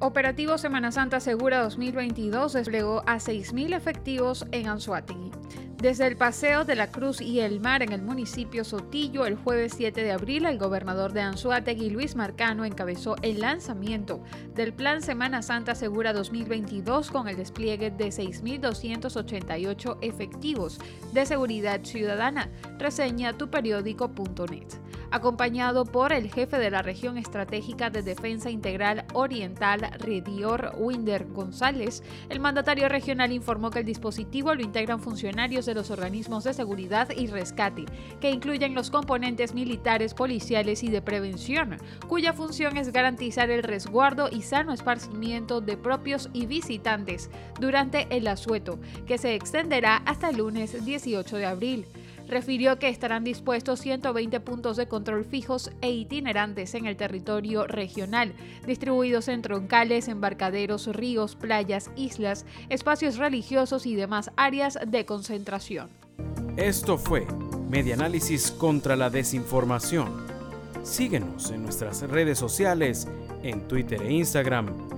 Operativo Semana Santa Segura 2022 desplegó a 6.000 efectivos en Anzuategui. Desde el Paseo de la Cruz y el Mar en el municipio Sotillo, el jueves 7 de abril, el gobernador de Anzuategui, Luis Marcano, encabezó el lanzamiento del Plan Semana Santa Segura 2022 con el despliegue de 6.288 efectivos de seguridad ciudadana. Reseña tuperiódico.net acompañado por el jefe de la región estratégica de defensa integral oriental, Redior Winder González, el mandatario regional informó que el dispositivo lo integran funcionarios de los organismos de seguridad y rescate, que incluyen los componentes militares, policiales y de prevención, cuya función es garantizar el resguardo y sano esparcimiento de propios y visitantes durante el asueto, que se extenderá hasta el lunes 18 de abril refirió que estarán dispuestos 120 puntos de control fijos e itinerantes en el territorio regional, distribuidos en troncales, embarcaderos, ríos, playas, islas, espacios religiosos y demás áreas de concentración. Esto fue Medianálisis contra la Desinformación. Síguenos en nuestras redes sociales, en Twitter e Instagram.